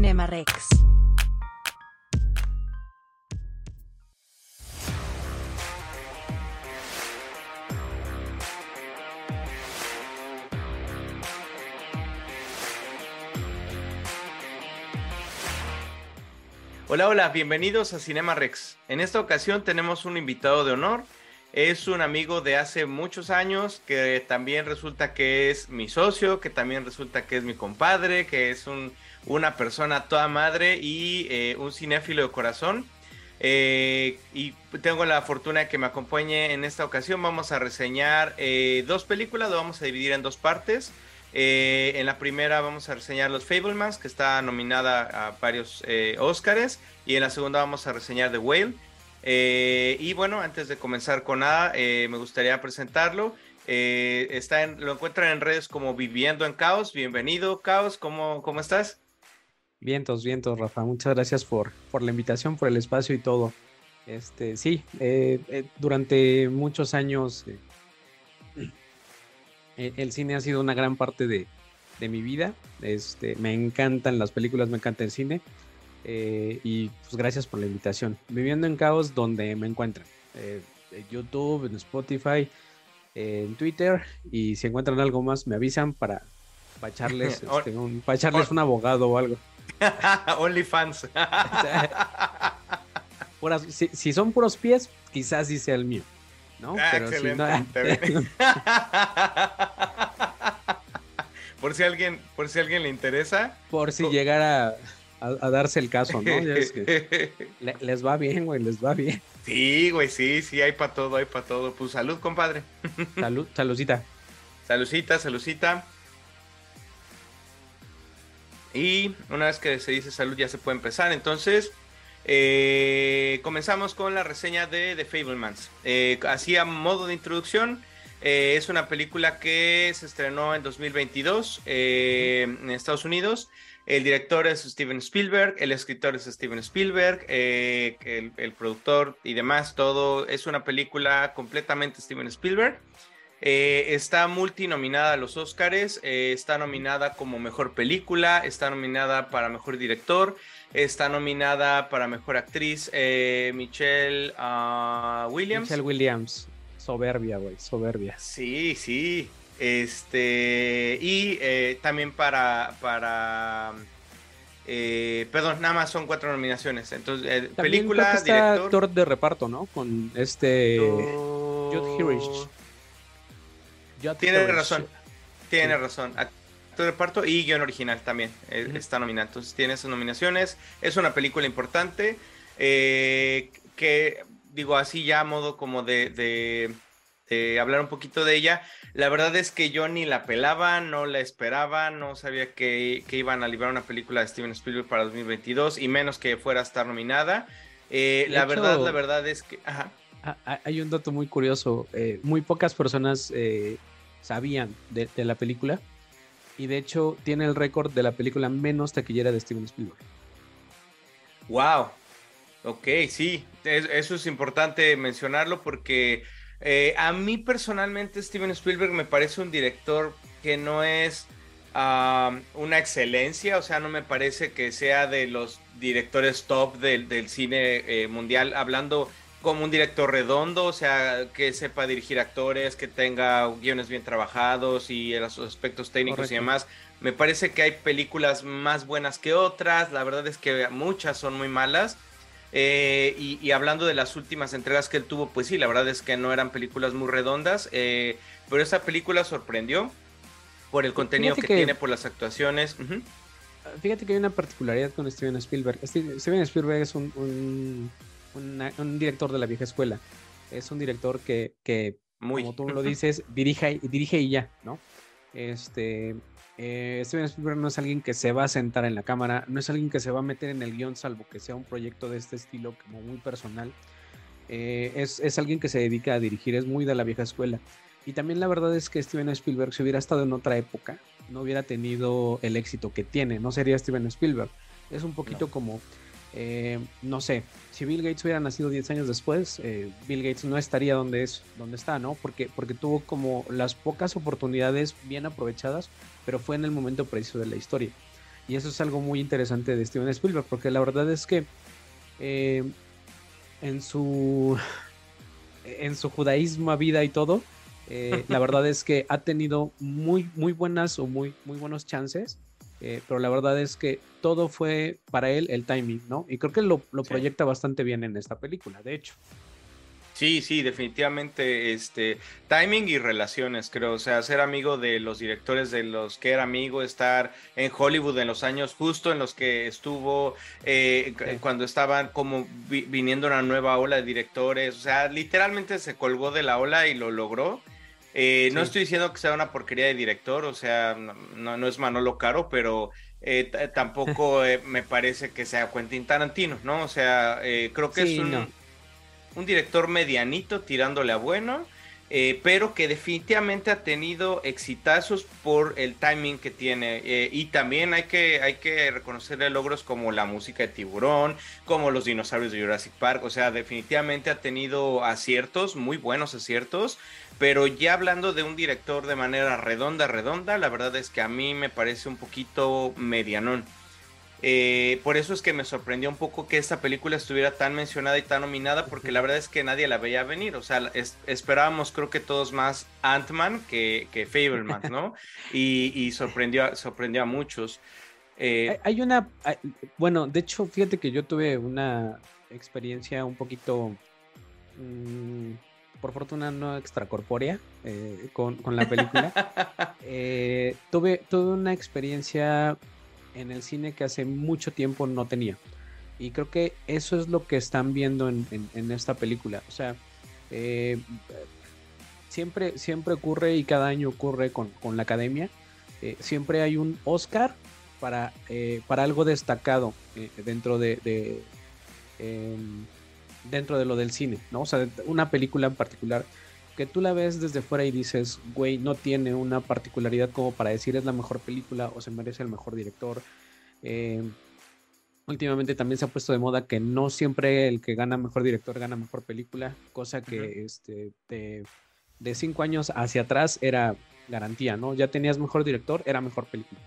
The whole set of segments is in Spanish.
Cinema Rex. Hola, hola, bienvenidos a Cinema Rex. En esta ocasión tenemos un invitado de honor. Es un amigo de hace muchos años que también resulta que es mi socio, que también resulta que es mi compadre, que es un, una persona toda madre y eh, un cinéfilo de corazón. Eh, y tengo la fortuna que me acompañe en esta ocasión. Vamos a reseñar eh, dos películas, lo vamos a dividir en dos partes. En la primera vamos a reseñar Los Fablemans, que está nominada a varios Oscars. Y en la segunda vamos a reseñar The Whale. Eh, y bueno, antes de comenzar con nada, me gustaría presentarlo. está lo encuentran en redes como Viviendo en Caos. Bienvenido, Caos. ¿Cómo, cómo estás? Vientos, vientos, Rafa. Muchas gracias por, por la invitación, por el espacio y todo. Este, sí, durante muchos años eh, el cine ha sido una gran parte de, mi vida. Este, me encantan las películas, me encanta el cine. Eh, y pues gracias por la invitación. Viviendo en Caos, donde me encuentran. Eh, en YouTube, en Spotify, en Twitter. Y si encuentran algo más, me avisan para, para echarles, este, un, para echarles un abogado o algo. OnlyFans. si, si, son puros pies, quizás sí sea el mío. ¿no? Ah, excelente. por si alguien, por si alguien le interesa. Por si llegara a, darse el caso, ¿no? les va bien, güey, les va bien. Sí, güey, sí, sí, hay para todo, hay para todo. Pues salud, compadre. Salud, saludcita. Saludcita, saludcita. Y una vez que se dice salud ya se puede empezar. Entonces, eh, comenzamos con la reseña de The Fablemans. Eh, así a modo de introducción, eh, es una película que se estrenó en 2022 en Estados Unidos. El director es Steven Spielberg, el escritor es Steven Spielberg, el, el, productor y demás, todo es una película completamente Steven Spielberg. está multinominada a los Oscars, está nominada como mejor película, está nominada para mejor director, Está nominada para mejor actriz eh, Michelle ah, Williams. Michelle Williams. Soberbia, güey, soberbia. Sí, sí. Este. Y eh, también para. para eh, perdón, nada más son cuatro nominaciones. Entonces, película, director. actor de reparto, ¿no? Con este. Judd Hirsch. Tiene razón. Tiene razón de reparto y guion original también eh, está nominado. Entonces tiene esas nominaciones. Es una película importante eh, que, digo así ya a modo como de, hablar un poquito de ella. La verdad es que yo ni la pelaba, no la esperaba, no sabía que, iban a librar una película de Steven Spielberg para 2022 y menos que fuera a estar nominada. Eh, la verdad, la verdad es que... Hay un dato muy curioso. muy pocas personas sabían de, la película y de hecho tiene el récord de la película menos taquillera de Steven Spielberg. Wow, ok, sí, eso es importante mencionarlo porque eh, a mí personalmente Steven Spielberg me parece un director que no es una excelencia, o sea, no me parece que sea de los directores top del, cine eh, mundial, hablando como un director redondo, o sea, que sepa dirigir actores, que tenga guiones bien trabajados y los aspectos técnicos y demás. Me parece que hay películas más buenas que otras, la verdad es que muchas son muy malas. Eh, y, hablando de las últimas entregas que él tuvo, pues sí, la verdad es que no eran películas muy redondas, eh, pero esa película sorprendió por el contenido que, tiene, por las actuaciones. Fíjate que hay una particularidad con Steven Spielberg. Steven Spielberg es un un director de la vieja escuela. Es un director que, que como tú lo dices, dirige, dirige y ya, ¿no? Este, eh, Steven Spielberg no es alguien que se va a sentar en la cámara, no es alguien que se va a meter en el guion, salvo que sea un proyecto de este estilo como muy personal. Eh, es, es, alguien que se dedica a dirigir, es muy de la vieja escuela. Y también la verdad es que Steven Spielberg, si hubiera estado en otra época, no hubiera tenido el éxito que tiene, no sería Steven Spielberg. Es un poquito como eh, no sé, si Bill Gates hubiera nacido 10 años después, eh, Bill Gates no estaría donde, es, donde está, ¿no? Porque, porque tuvo como las pocas oportunidades bien aprovechadas, pero fue en el momento preciso de la historia. Y eso es algo muy interesante de Steven Spielberg, porque la verdad es que eh, en su en su judaísmo vida y todo, la verdad es que ha tenido muy, muy buenas o muy, muy buenos chances, eh, pero la verdad es que todo fue para él el timing, ¿no? Y creo que lo, proyecta bastante bien en esta película, de hecho. Sí, sí, definitivamente, este, timing y relaciones, creo, o sea, ser amigo de los directores de los que era amigo, estar en Hollywood en los años justo en los que estuvo, eh, cuando estaban como viniendo una nueva ola de directores, o sea, literalmente se colgó de la ola y lo logró. Eh, no estoy diciendo que sea una porquería de director, o sea, no, no es Manolo Caro, pero eh, tampoco me parece que sea Quentin Tarantino, ¿no? O sea, creo que es un un director medianito tirándole a bueno, eh, pero que definitivamente ha tenido exitazos por el timing que tiene. Eh, y también hay que, hay que reconocerle logros como la música de Tiburón, como los dinosaurios de Jurassic Park. O sea, definitivamente ha tenido aciertos, muy buenos aciertos. Pero ya hablando de un director de manera redonda, redonda, la verdad es que a mí me parece un poquito medianón. Eh, por eso es que me sorprendió un poco que esta película estuviera tan mencionada y tan nominada, porque la verdad es que nadie la veía venir. O sea, esperábamos, creo que todos más Ant-Man que, que Fableman, ¿no? y, sorprendió, sorprendió a muchos. Eh, hay una. Bueno, de hecho, fíjate que yo tuve una experiencia un poquito. Mm, por fortuna no extracorpórea eh, con, con, la película. tuve, tuve una experiencia en el cine que hace mucho tiempo no tenía. Y creo que eso es lo que están viendo en, esta película. O sea, eh, siempre, siempre ocurre y cada año ocurre con, la academia. Eh, siempre hay un Oscar para, eh, para algo destacado dentro de, em, dentro de lo del cine, ¿no? O sea, una película en particular que tú la ves desde fuera y dices, güey, no tiene una particularidad como para decir es la mejor película o se merece el mejor director. Eh, últimamente también se ha puesto de moda que no siempre el que gana mejor director gana mejor película, cosa que este, de, cinco años hacia atrás era garantía, ¿no? Ya tenías mejor director, era mejor película.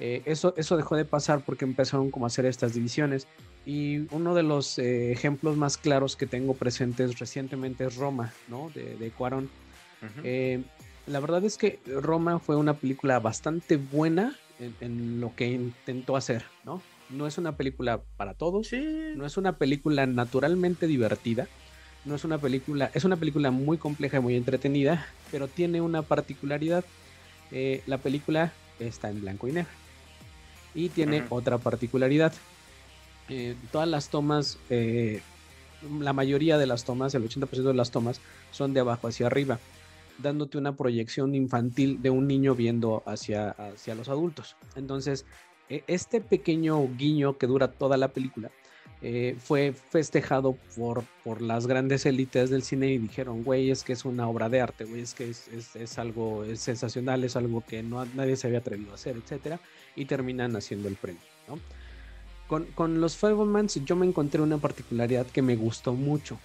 Eh, eso, eso dejó de pasar porque empezaron como a hacer estas divisiones y uno de los eh, ejemplos más claros que tengo presentes recientemente es Roma, ¿no? De, de Cuarón. Eh, la verdad es que Roma fue una película bastante buena en, lo que intentó hacer, ¿no? No es una película para todos, no es una película naturalmente divertida, no es una película, es una película muy compleja y muy entretenida, pero tiene una particularidad. Eh, la película está en blanco y negro. Y tiene otra particularidad. Eh, todas las tomas, eh, la mayoría de las tomas, el 80% de las tomas, son de abajo hacia arriba, dándote una proyección infantil de un niño viendo hacia, hacia los adultos. Entonces, e, este pequeño guiño que dura toda la película eh, fue festejado por, por las grandes élites del cine y dijeron, güey, es que es una obra de arte, güey, es que es, es, algo sensacional, es algo que no, nadie se había atrevido a hacer, etcétera, y terminan haciendo el premio, ¿no? Con, con los Fablemans yo me encontré una particularidad que me gustó mucho.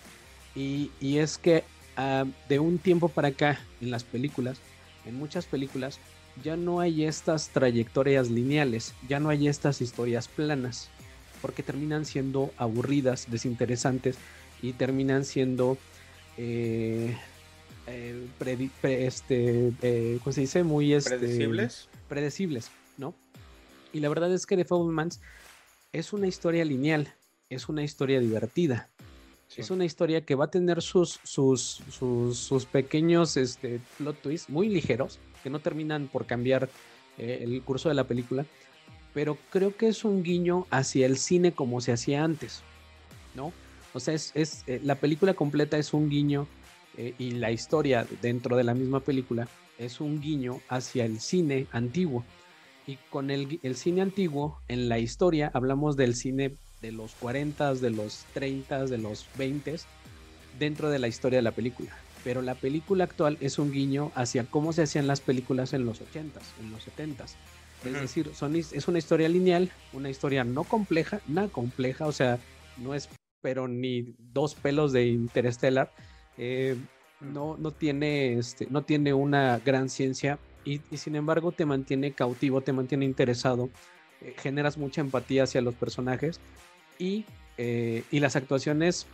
Y, y es que ah, de un tiempo para acá, en las películas, en muchas películas, ya no hay estas trayectorias lineales, ya no hay estas historias planas, porque terminan siendo aburridas, desinteresantes y terminan siendo eh, eh, este, eh, ¿cómo se dice? Muy este, predecibles. Predecibles, ¿no? Y la verdad es que The Fablemans es una historia lineal, es una historia divertida. Es una historia que va a tener sus, sus, sus, pequeños este, plot twists muy ligeros, que no terminan por cambiar eh, el curso de la película, pero creo que es un guiño hacia el cine como se hacía antes, ¿no? O sea, es, eh, la película completa es un guiño eh, y la historia dentro de la misma película es un guiño hacia el cine antiguo. Y con el, cine antiguo, en la historia, hablamos del cine de los 40, de los 30, de los 20, dentro de la historia de la película. Pero la película actual es un guiño hacia cómo se hacían las películas en los 80, en los 70. Es decir, son, es una historia lineal, una historia no compleja, nada compleja, o sea, no es pero ni dos pelos de Interstellar. Eh, no, no, tiene, este, no tiene una gran ciencia, y, sin embargo te mantiene cautivo, te mantiene interesado generas mucha empatía hacia los personajes y, y las actuaciones,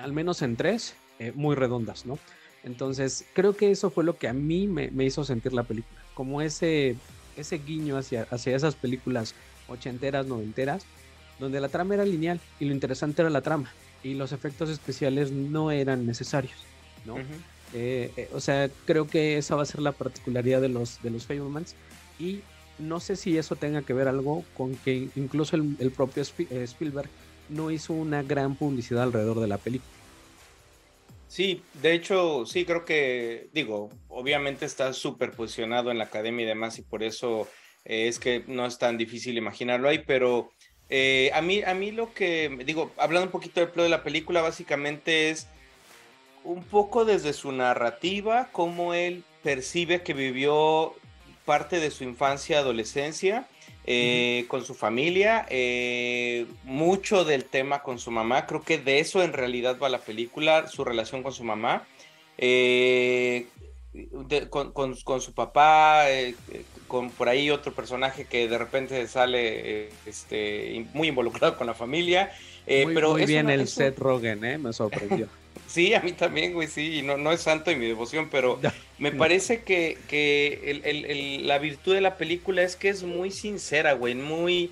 al menos en tres, muy redondas, ¿no? Entonces, creo que eso fue lo que a mí me, hizo sentir la película, como ese, ese guiño hacia, hacia esas películas ochenteras, noventeras, donde la trama era lineal y lo interesante era la trama y los efectos especiales no eran necesarios, ¿no? Eh, eh, o sea, creo que esa va a ser la particularidad de los, de los Fablemans y no sé si eso tenga que ver algo con que incluso el, el propio eh, Spielberg no hizo una gran publicidad alrededor de la película. Sí, de hecho, sí, creo que, digo, obviamente está súper posicionado en la academia y demás, y por eso eh, es que no es tan difícil imaginarlo ahí, pero a, mí, a mí lo que, digo, hablando un poquito del plot de la película, básicamente es un poco desde su narrativa, cómo él percibe que vivió parte de su infancia, adolescencia, eh, con su familia, eh, mucho del tema con su mamá, creo que de eso en realidad va la película, su relación con su mamá, eh, con, su papá, con por ahí otro personaje que de repente sale este, muy involucrado con la familia. muy, pero muy bien el Seth Rogen, me sorprendió. Sí, a mí también, güey, sí, no, no es santo en mi devoción, pero me parece que, que la virtud de la película es que es muy sincera, güey, muy...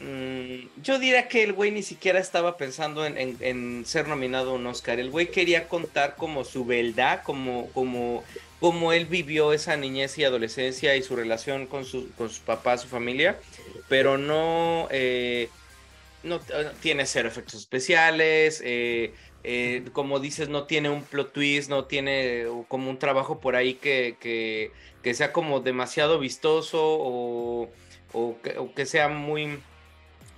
Mm, yo diría que el güey ni siquiera estaba pensando en, ser nominado a un Oscar, el güey quería contar como su verdad, como, como, como él vivió esa niñez y adolescencia y su relación con su, con su papá, su familia, pero no... Eh, no tiene cero efectos especiales, eh, eh, como dices, no tiene un plot twist, no tiene como un trabajo por ahí que, sea como demasiado vistoso o, que, sea muy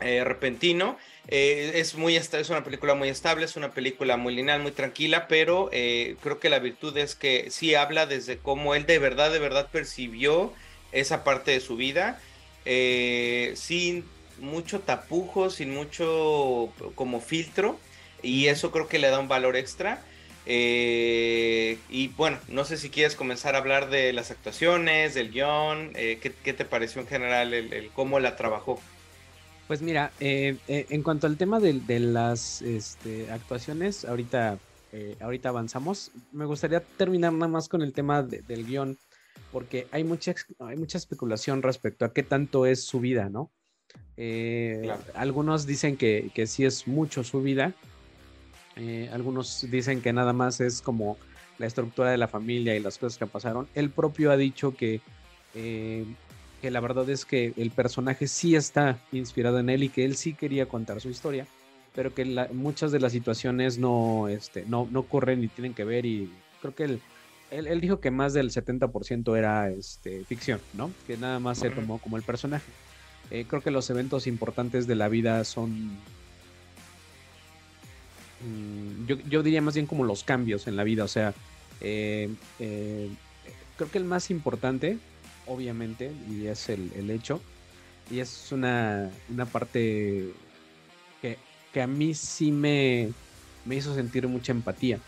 eh, repentino. Eh, es, muy, es una película muy estable, es una película muy lineal, muy tranquila, pero creo que la virtud es que sí habla desde cómo él de verdad, de verdad percibió esa parte de su vida, sin mucho tapujo, sin mucho como filtro y eso creo que le da un valor extra. Eh, y bueno, no sé si quieres comenzar a hablar de las actuaciones, del guion, eh, ¿qué, te pareció en general el, cómo la trabajó? Pues mira, eh, en cuanto al tema de, las este, actuaciones, ahorita, ahorita avanzamos. Me gustaría terminar nada más con el tema del guion, porque hay mucha, hay mucha especulación respecto a qué tanto es su vida, ¿no? Algunos dicen que, que sí es mucho su vida, eh, algunos dicen que nada más es como la estructura de la familia y las cosas que pasaron. Él propio ha dicho que, eh, que la verdad es que el personaje sí está inspirado en él y que él sí quería contar su historia, pero que muchas de las situaciones no, este, no, no corren ni tienen que ver y creo que él, él, dijo que más del 70% era este, ficción, ¿no? Que nada más se tomó como el personaje. Eh, creo que los eventos importantes de la vida son Mm, yo, diría más bien como los cambios en la vida, o sea, eh, eh, creo que el más importante, obviamente, y es el, hecho, y es una, parte que, a mí sí me, me hizo sentir mucha empatía.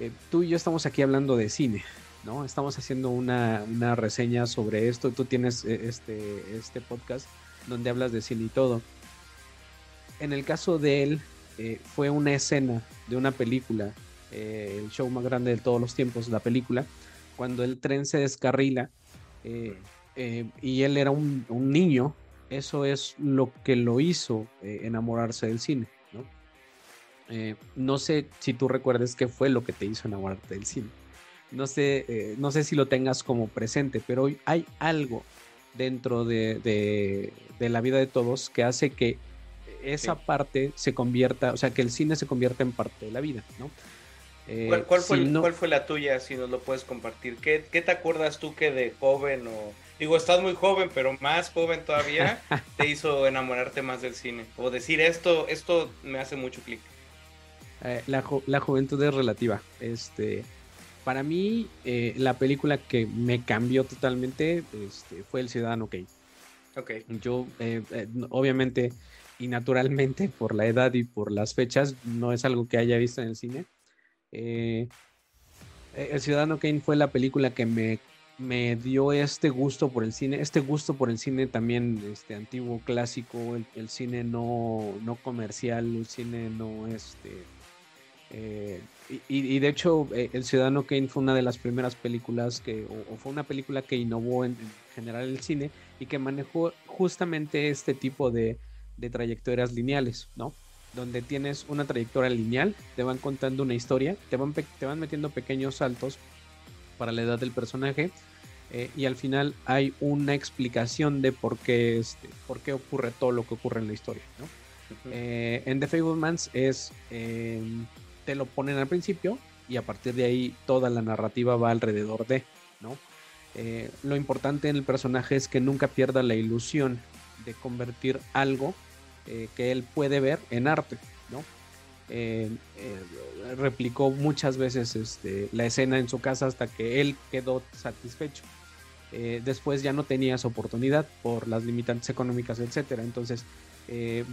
Eh, tú y yo estamos aquí hablando de cine, ¿no? Estamos haciendo una, una reseña sobre esto, tú tienes este, este podcast donde hablas de cine y todo. En el caso de él, eh, fue una escena de una película, eh, el show más grande de todos los tiempos, la película, cuando el tren se descarrila eh, y él era un, niño, eso es lo que lo hizo enamorarse del cine. ¿no? sé si tú recuerdes qué fue lo que te hizo enamorarte del cine. No sé, no sé si lo tengas como presente, pero hay algo dentro de, de la vida de todos que hace que esa parte se convierta, o sea, que el cine se convierta en parte de la vida, ¿no? Eh, ¿Cuál, fue, la tuya, si nos lo puedes compartir? ¿Qué, te acuerdas tú que de joven o... Digo, estás muy joven, pero más joven todavía, te hizo enamorarte más del cine? O decir, esto, esto me hace mucho clic. Eh, la, juventud es relativa. Este, para mí, eh, la película que me cambió totalmente este, fue El Ciudadano Kane. Ok. Yo, obviamente, y naturalmente por la edad y por las fechas no es algo que haya visto en el cine. Eh, el Ciudadano Kane fue la película que me me dio este gusto por el cine, este gusto por el cine también este, antiguo, clásico, el, cine no, no, comercial, el cine no este... Eh, y, de hecho, eh, El Ciudadano Kane fue una de las primeras películas que, o, fue una película que innovó en, general el cine y que manejó justamente este tipo de, de trayectorias lineales, ¿no? Donde tienes una trayectoria lineal, te van contando una historia, te van, te van metiendo pequeños saltos para la edad del personaje. Eh, y al final hay una explicación de por qué, este, por qué ocurre todo lo que ocurre en la historia. ¿no? Eh, en The Fablemans es, em, te lo ponen al principio y a partir de ahí toda la narrativa va alrededor de, ¿no? Eh, lo importante en el personaje es que nunca pierda la ilusión de convertir algo que él puede ver en arte, ¿no? Eh, eh, replicó muchas veces este, la escena en su casa hasta que él quedó satisfecho. Eh, después ya no tenía esa oportunidad por las limitantes económicas, etcétera. Entonces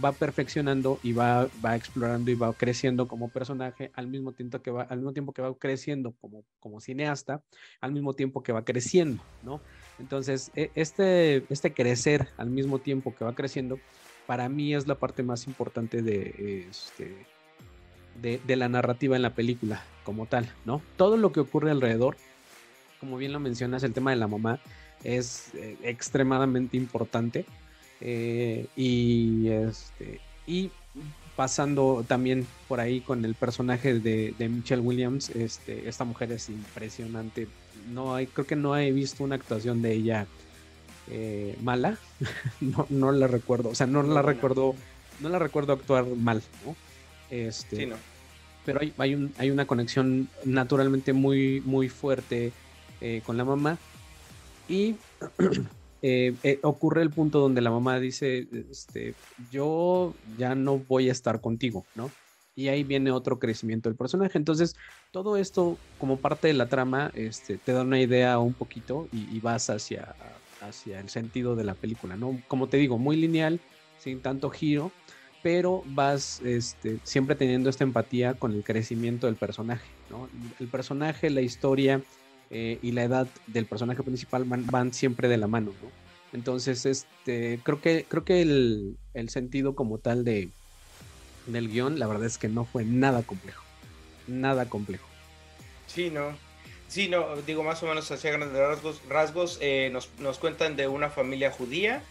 va perfeccionando y va, explorando y va creciendo como personaje al mismo tiempo que va, al mismo tiempo que va creciendo como, como cineasta, al mismo tiempo que va creciendo, ¿no? Entonces, e, este, este crecer al mismo tiempo que va creciendo, para mí es la parte más importante de, este, de, la narrativa en la película como tal, ¿no? Todo lo que ocurre alrededor, como bien lo mencionas, el tema de la mamá es eh, extremadamente importante. Eh, y, este, y pasando también por ahí con el personaje de, Michelle Williams, este, esta mujer es impresionante. No hay, creo que no he visto una actuación de ella eh, mala. no, no la recuerdo. O sea, no, la recuerdo. No la recuerdo actuar mal, ¿no? Este, Pero hay, hay, un, hay, una conexión naturalmente muy, muy fuerte eh, con la mamá. Y eh, eh, ocurre el punto donde la mamá dice, este, yo ya no voy a estar contigo, ¿no? Y ahí viene otro crecimiento del personaje. Entonces, todo esto, como parte de la trama, este, te da una idea un poquito y, y vas hacia, hacia el sentido de la película, ¿no? Como te digo, muy lineal, sin tanto giro, pero vas este, siempre teniendo esta empatía con el crecimiento del personaje. ¿no? El personaje, la historia eh, y la edad del personaje principal van, siempre de la mano. ¿no? Entonces, este, creo que, creo que el, el, sentido como tal de, del guion, la verdad es que no fue nada complejo. Nada complejo. Sí, no. Sí, no, digo más o menos hacia grandes rasgos. rasgos eh, nos, nos cuentan de una familia judía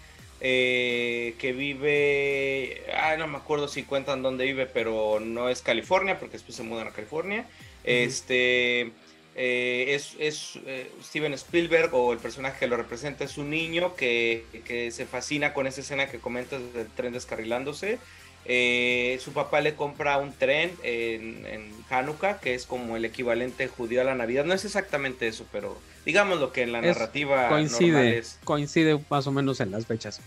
eh, que vive, ah, no me acuerdo si cuentan dónde vive, pero no es California, porque después se mudan a California. Este eh, es, es eh, Steven Spielberg o el personaje que lo representa es un niño que, que se fascina con esa escena que comentas del tren descarrilándose. Su papá le compra un tren en, en, Hanukkah, que es como el equivalente judío a la Navidad. No es exactamente eso, pero digamos lo que en la narrativa coincide, coincide más o menos en las fechas.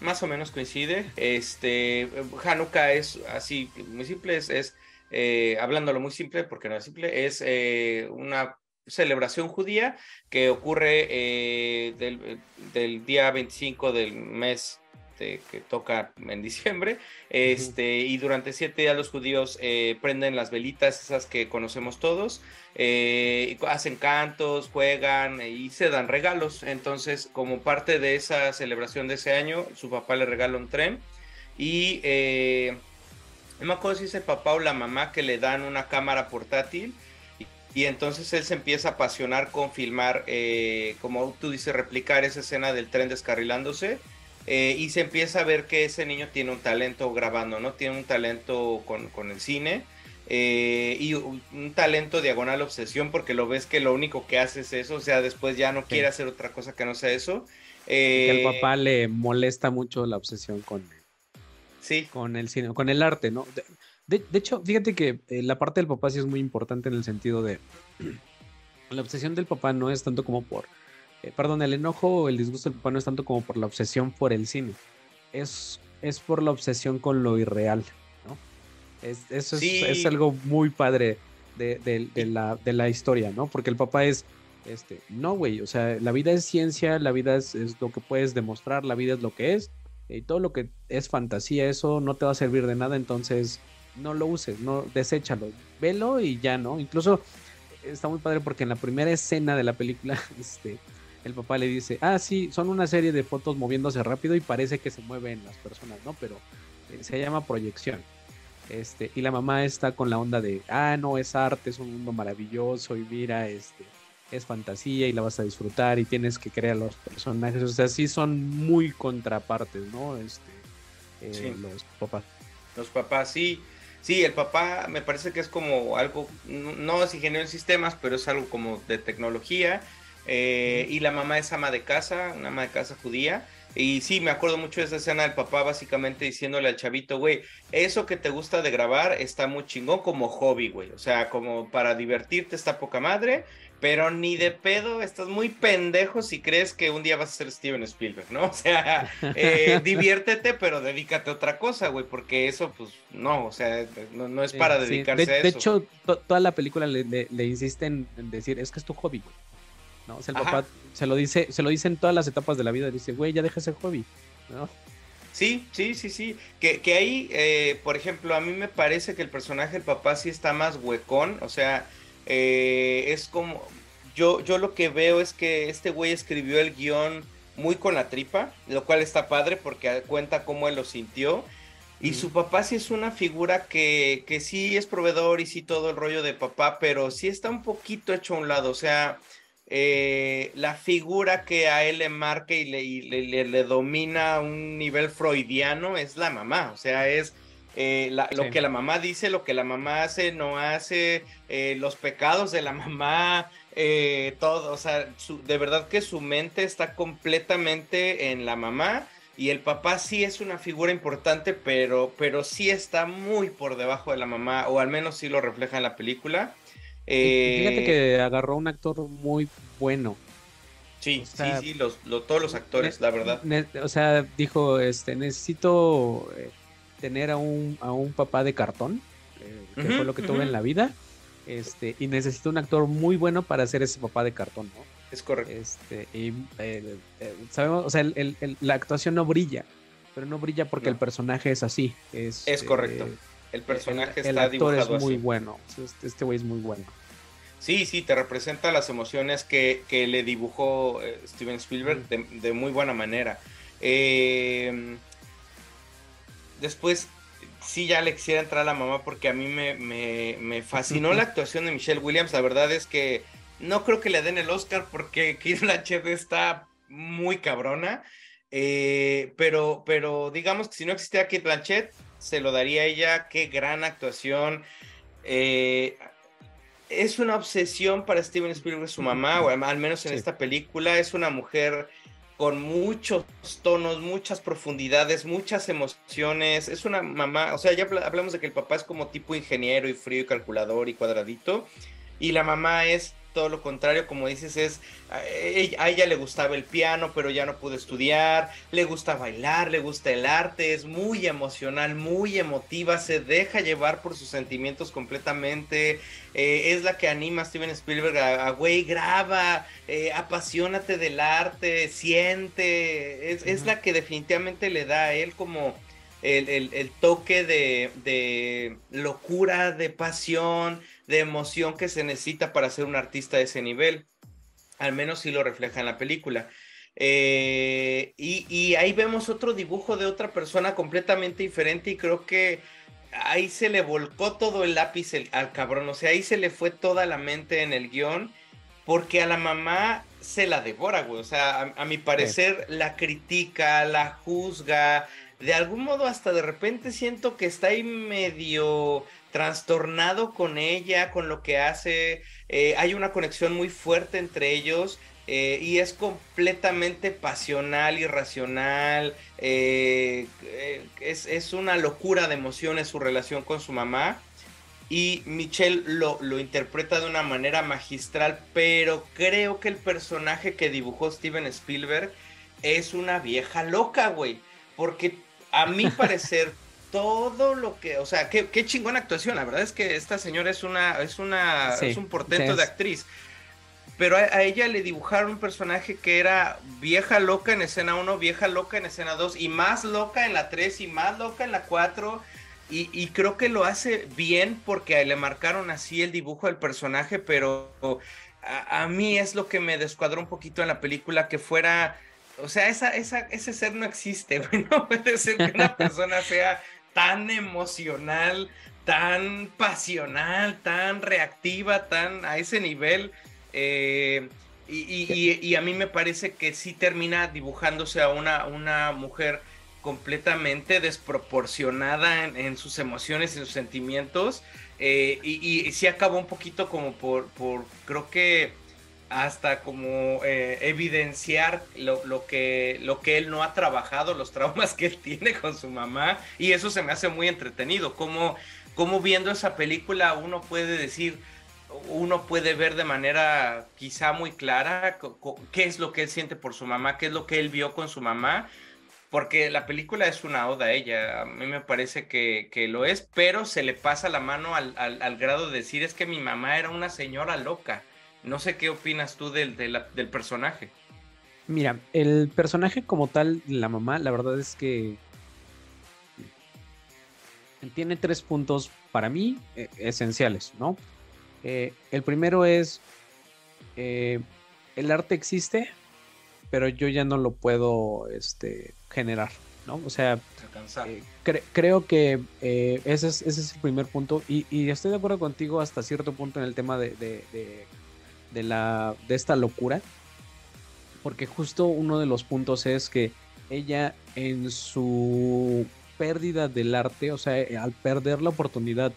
Más o menos coincide. Este Hanukkah es así muy simple, es, eh, hablándolo muy simple porque no es simple, es eh, una celebración judía que ocurre eh, del, del, día 25 del mes este, que toca en diciembre, este, y durante siete días los judíos eh, prenden las velitas, esas que conocemos todos, eh, hacen cantos, juegan eh, y se dan regalos. Entonces, como parte de esa celebración de ese año, su papá le regala un tren y no me acuerdo si es el papá o la mamá que le dan una cámara portátil y entonces él se empieza a apasionar con filmar, como tú dices, replicar esa escena del tren descarrilándose eh, y se empieza a ver que ese niño tiene un talento grabando, ¿no? Tiene un talento con, el cine eh, y un, talento diagonal obsesión porque lo ves que lo único que hace es eso, o sea, después ya no quiere hacer otra cosa que no sea eso. el eh, papá le molesta mucho la obsesión con, sí. con el cine, con el arte, ¿no? De, de hecho, fíjate que la parte del papá sí es muy importante en el sentido de la obsesión del papá no es tanto como por eh, perdón, el enojo o el disgusto del papá no es tanto como por la obsesión por el cine, es, es por la obsesión con lo irreal, ¿no? Es, eso es, algo muy padre de, la, de la historia, ¿no? Porque el papá es, este, no, güey, o sea, la vida es ciencia, la vida es, lo que puedes demostrar, la vida es lo que es, y todo lo que es fantasía, eso no te va a servir de nada, entonces no lo uses, no, deséchalo, velo y ya, ¿no? Incluso está muy padre porque en la primera escena de la película, este, el papá le dice, ah, sí, son una serie de fotos moviéndose rápido y parece que se mueven las personas, ¿no? Pero eh, se llama proyección. Este, y la mamá está con la onda de, ah, no, es arte, es un mundo maravilloso y mira, este, es fantasía y la vas a disfrutar y tienes que crear los personajes. O sea, sí son muy contrapartes, ¿no? Este, eh, los papás. Los papás, sí. Sí, el papá me parece que es como algo, no es ingeniero en sistemas, pero es algo como de tecnología. Eh, y la mamá es ama de casa, una ama de casa judía. Y sí, me acuerdo mucho de esa escena del papá básicamente diciéndole al chavito, güey, eso que te gusta de grabar está muy chingón como hobby, güey. O sea, como para divertirte está poca madre, pero ni de pedo, estás muy pendejo si crees que un día vas a ser Steven Spielberg, ¿no? O sea, eh, diviértete, pero dedícate a otra cosa, güey, porque eso, pues, no, o sea, no, es para dedicarse a eso. De hecho, toda la película le, le, insisten en decir, es que es tu hobby, güey. ¿No? O sea, el papá se lo dice, se lo dice en todas las etapas de la vida, dice, güey, ya deja ese hobby, ¿no? Sí, sí, sí, sí. Que, que ahí, eh, por ejemplo, a mí me parece que el personaje del papá sí está más huecón, o sea, eh, es como, yo, yo lo que veo es que este güey escribió el guion muy con la tripa, lo cual está padre porque cuenta cómo él lo sintió. Y su papá sí es una figura que, que sí es proveedor y sí todo el rollo de papá, pero sí está un poquito hecho a un lado. O sea, eh, la figura que a él le marca y, le, le, domina a un nivel freudiano es la mamá, o sea, es eh, lo que la mamá dice, lo que la mamá hace, no hace, eh, los pecados de la mamá, todo, o sea, de verdad que su mente está completamente en la mamá. Y el papá sí es una figura importante, pero, pero sí está muy por debajo de la mamá, o al menos sí lo refleja en la película. Fíjate eh, que agarró un actor muy bueno. Sí, sí, sí, los, todos los actores, la verdad. o sea, dijo, este, necesito eh, tener a un, a un papá de cartón, eh, que fue lo que tuve en la vida, este, y necesito un actor muy bueno para ser ese papá de cartón, ¿no? Es correcto. Este, y sabemos, o sea, la actuación no brilla, pero no brilla porque el personaje es así. Es, es correcto el personaje el, está actor es muy bueno. Este, este güey es muy bueno. Sí, sí, te representa las emociones que, le dibujó eh, Steven Spielberg de, muy buena manera. Em, después, sí, ya le quisiera entrar a la mamá porque a mí me, fascinó la actuación de Michelle Williams. La verdad es que no creo que le den el Oscar porque Kid Blanchett está muy cabrona. Eh, pero, pero digamos que si no existía Kid Blanchett, se lo daría a ella. Qué gran actuación. Eh, es una obsesión para Steven Spielberg, su mamá, o al menos en esta película. Es una mujer con muchos tonos, muchas profundidades, muchas emociones. Es una mamá, o sea, ya hablamos de que el papá es como tipo ingeniero y frío y calculador y cuadradito. Y la mamá es todo lo contrario, como dices, es a ella, le gustaba el piano, pero ya no pudo estudiar, le gusta bailar, le gusta el arte, es muy emocional, muy emotiva, se deja llevar por sus sentimientos completamente, eh, es la que anima a Steven Spielberg a, güey, graba, eh, apasionate del arte, siente, es, la que definitivamente le da a él como... El, toque de, de locura, de pasión, de emoción que se necesita para ser un artista de ese nivel. Al menos sí lo refleja en la película. Eh, y, ahí vemos otro dibujo de otra persona completamente diferente y creo que ahí se le volcó todo el lápiz al cabrón, o sea, ahí se le fue toda la mente en el guion porque a la mamá se la devora, güey, o sea, a, mi parecer la critica, la juzga, de algún modo hasta de repente siento que está ahí medio trastornado con ella, con lo que hace. Eh, hay una conexión muy fuerte entre ellos. Eh, y es completamente pasional, irracional, eh, es, una locura de emociones su relación con su mamá. Y Michelle lo, lo, interpreta de una manera magistral, pero creo que el personaje que dibujó Steven Spielberg es una vieja loca, güey. Porque a mi parecer, todo lo que, o sea, qué, qué chingona actuación. La verdad es que esta señora es una, es una, es un portento de actriz. Pero a, ella le dibujaron un personaje que era vieja loca en escena 1, vieja loca en escena 2, y más loca en la 3 y más loca en la 4. Y, y, creo que lo hace bien porque le marcaron así el dibujo del personaje, pero a, mí es lo que me descuadró un poquito en la película, que fuera, o sea, esa, esa, ese ser no existe, no puede ser que una persona sea tan emocional, tan pasional, tan reactiva, tan a ese nivel. Eh, y, a mí me parece que sí termina dibujándose a una, una mujer completamente desproporcionada en, sus emociones y sus sentimientos. Eh, y, sí acabó un poquito como por, por creo que hasta como eh, evidenciar lo, que, lo que él no ha trabajado, los traumas que él tiene con su mamá. Y eso se me hace muy entretenido, como, como viendo esa película uno puede decir, uno puede ver de manera quizá muy clara qué es lo que él siente por su mamá, qué es lo que él vio con su mamá, porque la película es una oda a ella, a mí me parece que, lo es, pero se le pasa la mano al, grado de decir es que mi mamá era una señora loca. No sé qué opinas tú del, del personaje. Mira, el personaje como tal, la mamá, la verdad es que tiene tres puntos para mí eh, esenciales, ¿no? Eh, el primero es, eh, el arte existe, pero yo ya no lo puedo este, generar, ¿no? O sea, creo que ese, es, ese, es, el primer punto y, estoy de acuerdo contigo hasta cierto punto en el tema de, de, la, de esta locura, porque justo uno de los puntos es que ella en su pérdida del arte, o sea, al perder la oportunidad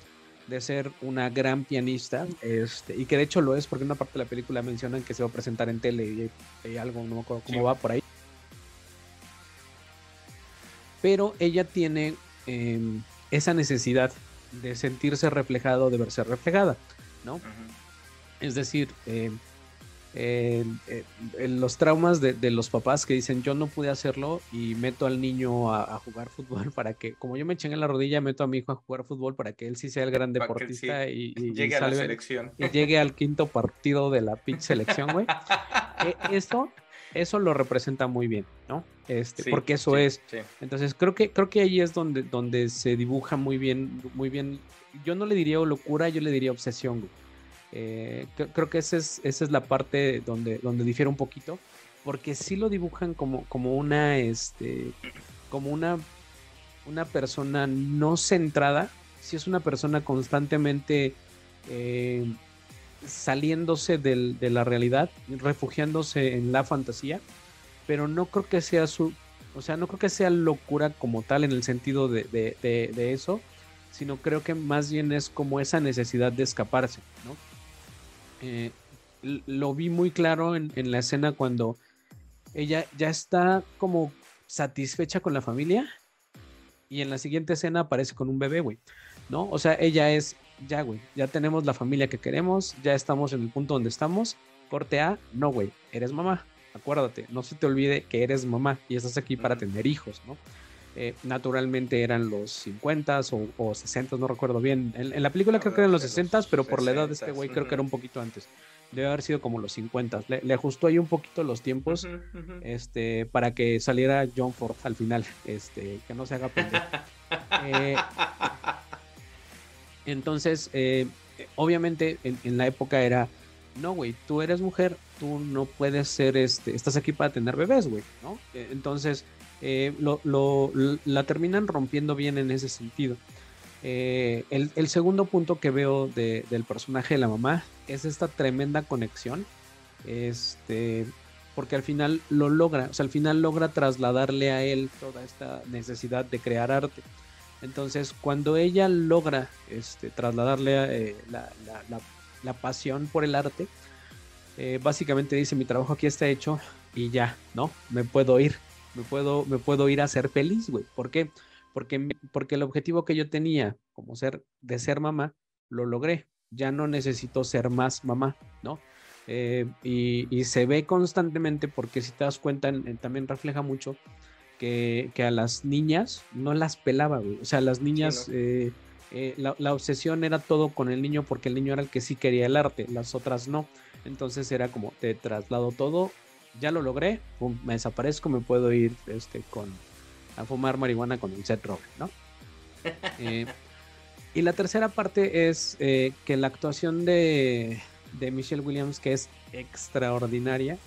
de ser una gran pianista, este, y que de hecho lo es porque en una parte de la película mencionan que se va a presentar en tele y, algo, no me acuerdo cómo va por ahí. Pero ella tiene em, esa necesidad de sentirse reflejado, de verse reflejada, ¿no? Es decir, eh, los traumas de, los papás que dicen yo no pude hacerlo y meto al niño a, jugar fútbol para que, como yo me eché en la rodilla, meto a mi hijo a jugar fútbol para que él sí sea el gran deportista y, llegue a la selección. Y llegue al quinto partido de la pitch selección, güey. E, eso, eso lo representa muy bien, ¿no? Este, porque eso es. Entonces creo que, creo que ahí es donde, donde se dibuja muy bien, muy bien. Yo no le diría locura, yo le diría obsesión, güey. Eh, creo que esa es, esa es la parte donde, donde difiere un poquito, porque sí lo dibujan como, como una, este, como una, una persona no centrada, si es una persona constantemente eh, saliéndose de la realidad, refugiándose en la fantasía, pero no creo que sea su, o sea, no creo que sea locura como tal en el sentido de, de eso, sino creo que más bien es como esa necesidad de escaparse, ¿no? Eh, lo vi muy claro en, la escena cuando ella ya está como satisfecha con la familia y en la siguiente escena aparece con un bebé, güey, ¿no? O sea, ella es, ya, güey, ya tenemos la familia que queremos, ya estamos en el punto donde estamos, corte A, no, güey, eres mamá, acuérdate, no se te olvide que eres mamá y estás aquí para tener hijos, ¿no? Eh, naturalmente eran los 50 o, o 60, no recuerdo bien. En, la película creo que eran los 60, pero por la edad de este güey creo que era un poquito antes. Debe haber sido como los 50. Le, ajustó ahí un poquito los tiempos este, para que saliera John Ford al final. Este, que no se haga pendejo. Eh, entonces, eh, obviamente en, la época era, no, güey, tú eres mujer, tú no puedes ser, este, estás aquí para tener bebés, güey, ¿no? Entonces, eh, lo, la terminan rompiendo bien en ese sentido. Eh, el, segundo punto que veo del personaje de la mamá es esta tremenda conexión. Este, porque al final lo logra, o sea, al final logra trasladarle a él toda esta necesidad de crear arte. Entonces, cuando ella logra este, trasladarle eh, la, pasión por el arte, básicamente dice, mi trabajo aquí está hecho y ya, ¿no? Me puedo ir me puedo, me puedo ir a ser feliz, güey. ¿Por qué? Porque, porque el objetivo que yo tenía como ser, de ser mamá, lo logré. Ya no necesito ser más mamá, ¿no? Eh, y, se ve constantemente porque si te das cuenta, también refleja mucho que, a las niñas no las pelaba, güey. O sea, las niñas, eh, eh, la, la, obsesión era todo con el niño porque el niño era el que sí quería el arte, las otras no. Entonces era como, te traslado todo ya lo logré, me desaparezco, me puedo ir este, con, a fumar marihuana con el set Rogen, ¿no? Eh, y la tercera parte es eh, que la actuación de, de Michelle Williams que es extraordinaria.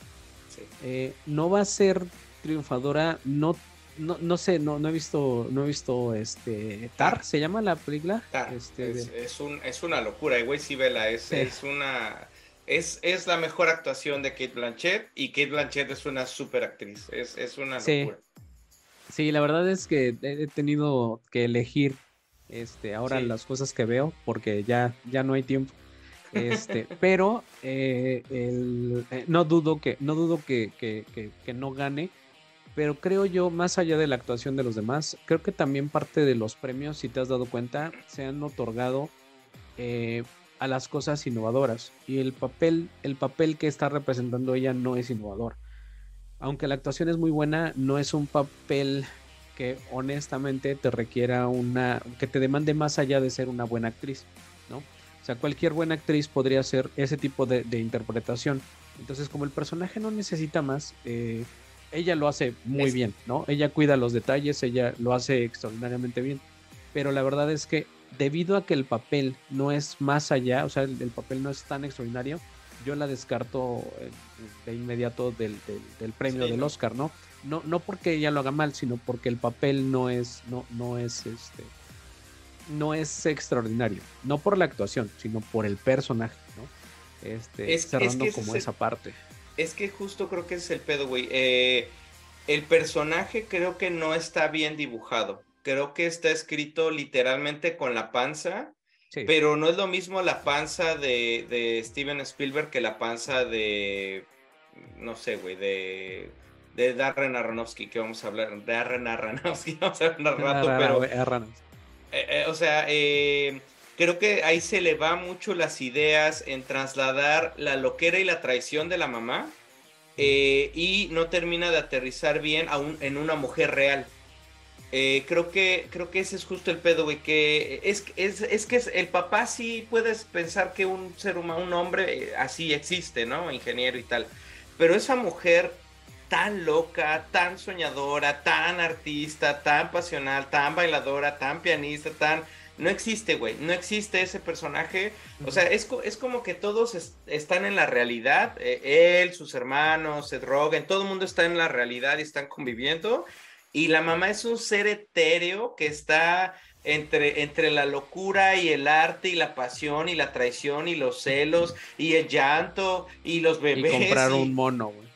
Eh, no va a ser triunfadora, no, no, no sé, no, no he visto, no he visto este Tar, ¿se llama la película? Este, es, un, es una locura, y güey sí vela, es, es una es, es la mejor actuación de Kate Blanchett y Kate Blanchett es una super actriz, es, es una locura. Sí, la verdad es que he tenido que elegir este, ahora las cosas que veo porque ya, ya no hay tiempo. Este, pero eh, eh, no dudo que no dudo que, que, no gane, pero creo yo, más allá de la actuación de los demás, creo que también parte de los premios, si te has dado cuenta, se han otorgado eh, a las cosas innovadoras. Y el papel, el papel que está representando ella no es innovador. Aunque la actuación es muy buena, no es un papel que honestamente te requiera una, que te demande más allá de ser una buena actriz, ¿no? O sea, cualquier buena actriz podría hacer ese tipo de, interpretación. Entonces, como el personaje no necesita más, eh, ella lo hace muy bien, ¿no? Ella cuida los detalles, ella lo hace extraordinariamente bien. Pero la verdad es que debido a que el papel no es más allá, o sea, el, papel no es tan extraordinario, yo la descarto eh, de inmediato del, premio del Oscar, ¿no? ¿no? No porque ella lo haga mal, sino porque el papel no es, no, no es este, no es extraordinario, no por la actuación, sino por el personaje, ¿no? Este, cerrando como esa parte. Es que justo creo que es el pedo, güey. Eh, el personaje creo que no está bien dibujado creo que está escrito literalmente con la panza, pero no es lo mismo la panza de, de, Steven Spielberg que la panza de, no sé, güey, de, de Darren Aronofsky, que vamos a hablar, de Darren Aronofsky, vamos a hablar un rato, pero... Eh, eh, o sea, eh, creo que ahí se le va mucho las ideas en trasladar la loquera y la traición de la mamá y no termina de aterrizar bien aún en una mujer real. Eh, creo que creo que ese es justo el pedo, güey, que es, es, es que el papá sí puedes pensar que un ser humano, un hombre eh, así existe, ¿no? Ingeniero y tal. Pero esa mujer tan loca, tan soñadora, tan artista, tan pasional, tan bailadora, tan pianista, tan... No existe, güey, no existe ese personaje. O sea, es, es como que todos están en la realidad. Eh, él, sus hermanos, Seth Rogen, todo el mundo está en la realidad y están conviviendo y la mamá es un ser etéreo que está entre, entre la locura y el arte y la pasión y la traición y los celos y el llanto y los bebés. Y comprar un mono, güey.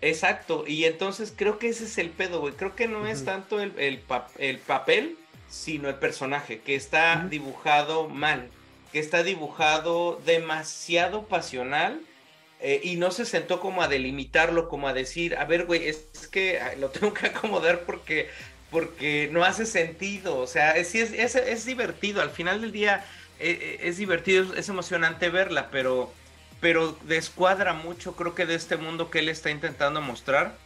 Exacto, y entonces creo que ese es el pedo, güey. Creo que no es tanto el, el, papel, sino el personaje, que está dibujado mal, que está dibujado demasiado pasional eh, y no se sentó como a delimitarlo, como a decir, a ver, güey, es, que lo tengo que acomodar porque, porque no hace sentido. O sea, es, es, es, divertido. Al final del día eh, eh, es, divertido, es emocionante verla, pero, pero descuadra mucho, creo que de este mundo que él está intentando mostrar.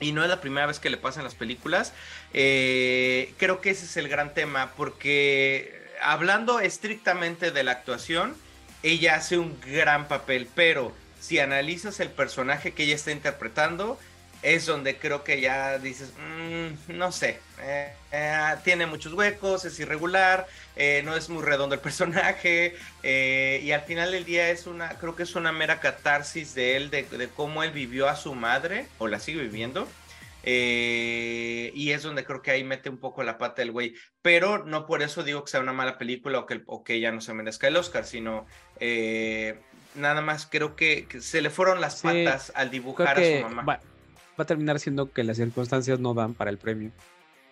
Y no es la primera vez que le pasan las películas. creo que ese es el gran tema, porque hablando estrictamente de la actuación, ella hace un gran papel, pero si analizas el personaje que ella está interpretando, es donde creo que ya dices, mm, no sé, eh, eh, tiene muchos huecos, es irregular, eh, no es muy redondo el personaje, y al final del día es una, creo que es una mera catarsis de él, de, cómo él vivió a su madre, o la sigue viviendo, y es donde creo que ahí mete un poco la pata el güey, pero no por eso digo que sea una mala película o que, o que ella no se merezca el Oscar, sino nada más creo que, se le fueron las patas al dibujar a su mamá. Va, a terminar siendo que las circunstancias no dan para el premio.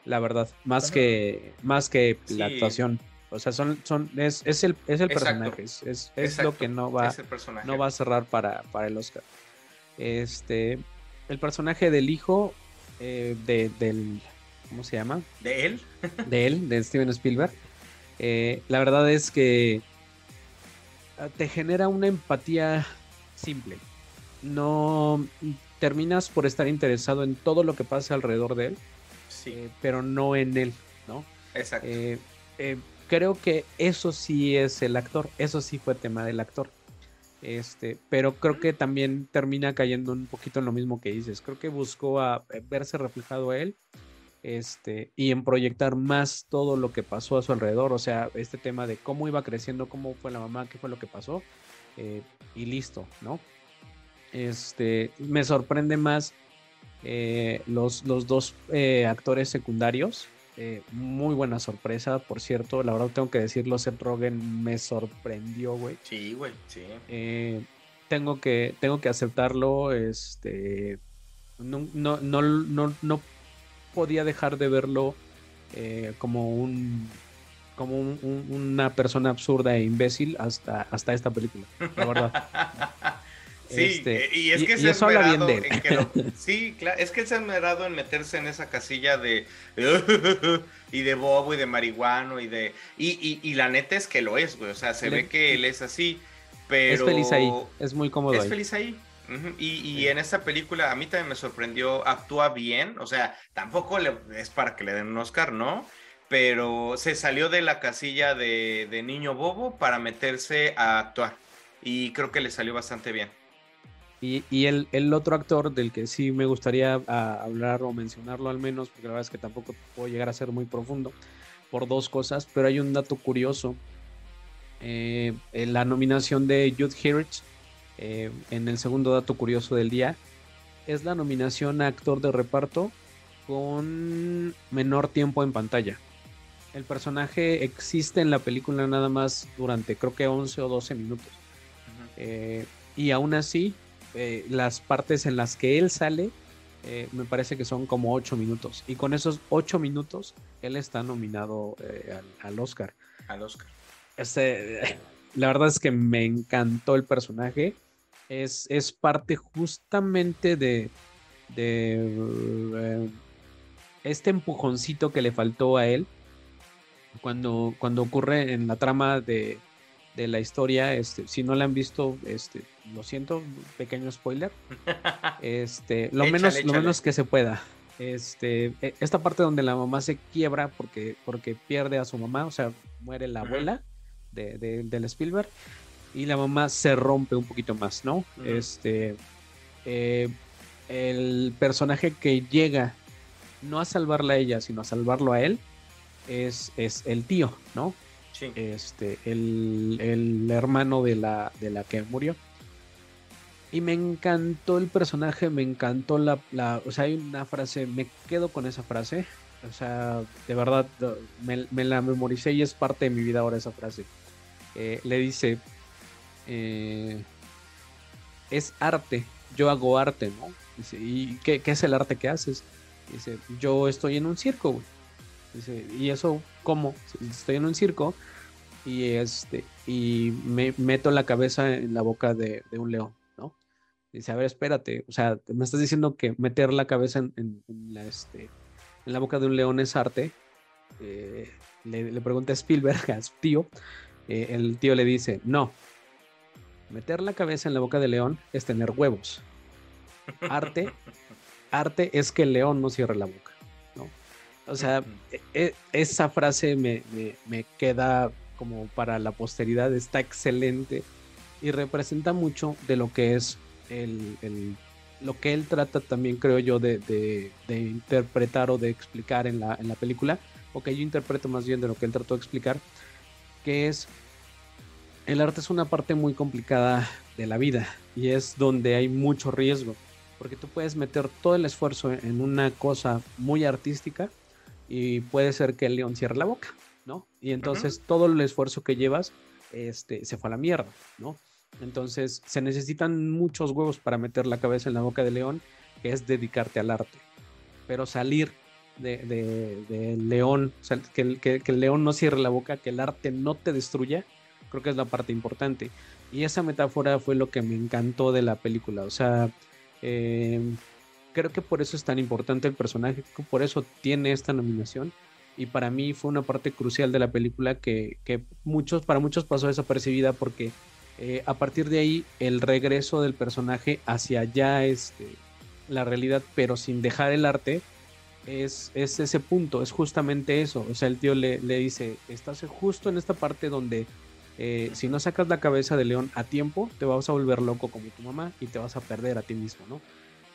La verdad, más que más que la actuación. O sea, son, son, es, es el, es el personaje, es, es, lo que no va, no va a cerrar para, para el Oscar. Este, el personaje del hijo eh, de, del, ¿cómo se llama? De él. de él, de Steven Spielberg. Eh, la verdad es que te genera una empatía simple. No terminas por estar interesado en todo lo que pasa alrededor de él, sí. Eh, pero no en él, ¿no? Exacto. Eh, eh, creo que eso sí es el actor, eso sí fue tema del actor. Este, pero creo que también termina cayendo un poquito en lo mismo que dices. Creo que buscó a verse reflejado a él este, y en proyectar más todo lo que pasó a su alrededor, o sea, este tema de cómo iba creciendo, cómo fue la mamá, qué fue lo que pasó, eh, y listo, ¿no? Este, me sorprende más eh, los, los dos eh, actores secundarios. muy buena sorpresa, por cierto. La verdad tengo que decirlo, Seth Rogen me sorprendió, güey. Sí, güey, sí. tengo, que, tengo que aceptarlo. Este, no, no, no, no podía dejar de verlo como un como una persona absurda e imbécil hasta, hasta esta película, la verdad. Sí, este, y es que y, se eso habla bien de él. sí, claro, es que él se ha esmerado en meterse en esa casilla de y de bobo y de marihuano y de y, y, la neta es que lo es, güey, o sea, se ve que él es así, pero es feliz ahí, es muy cómodo. Es feliz ahí. Y, y en esta película a mí también me sorprendió, actúa bien, o sea, tampoco le, es para que le den un Oscar, ¿no? pero se salió de la casilla de, niño bobo para meterse a actuar. Y creo que le salió bastante bien. Y, el, otro actor del que sí me gustaría ah, hablar o mencionarlo al menos, porque la verdad es que tampoco puedo llegar a ser muy profundo, por dos cosas, pero hay un dato curioso. Eh, en la nominación de Jude Hirsch, eh, en el segundo dato curioso del día, es la nominación a actor de reparto con menor tiempo en pantalla el personaje existe en la película nada más durante creo que 11 o 12 minutos. Eh, y aún así, eh, las partes en las que él sale, eh, me parece que son como 8 minutos. Y con esos 8 minutos, él está nominado al, Oscar. Al Oscar. Este, la verdad es que me encantó el personaje. Es, es parte justamente de, de este empujoncito que le faltó a él cuando, cuando ocurre en la trama de, la historia, este, si no la han visto, este, lo siento, pequeño spoiler. Este, lo menos, lo menos que se pueda. Este, e, esta parte donde la mamá se quiebra porque, porque pierde a su mamá, o sea, muere la abuela de, del Spielberg y la mamá se rompe un poquito más, ¿no? Este, eh, el personaje que llega no a salvarla a ella, sino a salvarlo a él, es, es el tío, ¿no? Sí. Este, el, hermano de la, de la que murió. Y me encantó el personaje, me encantó la, la, O sea, hay una frase, me quedo con esa frase. O sea, de verdad, me, la memoricé y es parte de mi vida ahora esa frase. Eh, le dice, eh, es arte, yo hago arte, ¿no? Dice, ¿y qué, qué, es el arte que haces? Dice, yo estoy en un circo, güey. ¿y eso cómo? Estoy en un circo y este y me meto la cabeza en la boca de, un león, ¿no? Dice, a ver, espérate, o sea, me estás diciendo que meter la cabeza en, la, este, en la boca de un león es arte. Eh, le, le, pregunta a Spielberg, a su tío, eh, el tío le dice, no, meter la cabeza en la boca del león es tener huevos. Arte, arte es que el león no cierre la boca. O sea, e, e, esa frase me, queda como para la posteridad, está excelente y representa mucho de lo que es el, lo que él trata también, creo yo, de, interpretar o de explicar en la, en la película, o que yo interpreto más bien de lo que él trató de explicar, que es el arte es una parte muy complicada de la vida y es donde hay mucho riesgo, porque tú puedes meter todo el esfuerzo en una cosa muy artística y puede ser que el león cierre la boca, ¿no? Y entonces todo el esfuerzo que llevas este, se fue a la mierda, ¿no? Entonces se necesitan muchos huevos para meter la cabeza en la boca del león, que es dedicarte al arte. Pero salir del de, león, que, el, que, el león no cierre la boca, que el arte no te destruya, creo que es la parte importante. Y esa metáfora fue lo que me encantó de la película. O sea, eh, creo que por eso es tan importante el personaje, por eso tiene esta nominación. Y para mí fue una parte crucial de la película que, muchos, para muchos pasó desapercibida porque eh, a partir de ahí el regreso del personaje hacia allá, este, la realidad, pero sin dejar el arte, es, es ese punto, es justamente eso. O sea, el tío le, le dice, estás justo en esta parte donde eh, si no sacas la cabeza de león a tiempo, te vas a volver loco como tu mamá y te vas a perder a ti mismo, ¿no?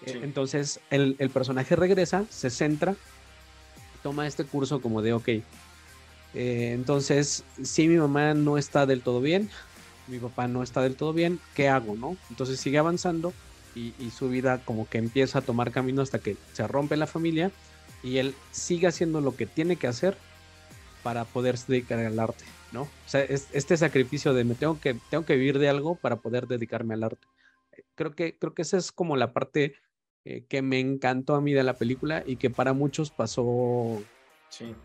Eh, entonces el, personaje regresa, se centra, toma este curso como de, ok, eh, entonces si mi mamá no está del todo bien, mi papá no está del todo bien, ¿qué hago, no? Entonces sigue avanzando y, su vida como que empieza a tomar camino hasta que se rompe la familia y él sigue haciendo lo que tiene que hacer para poderse dedicar al arte, ¿no? O sea, este sacrificio de me tengo que, tengo que vivir de algo para poder dedicarme al arte. Creo que, creo que esa es como la parte eh, que me encantó a mí de la película y que para muchos pasó sí.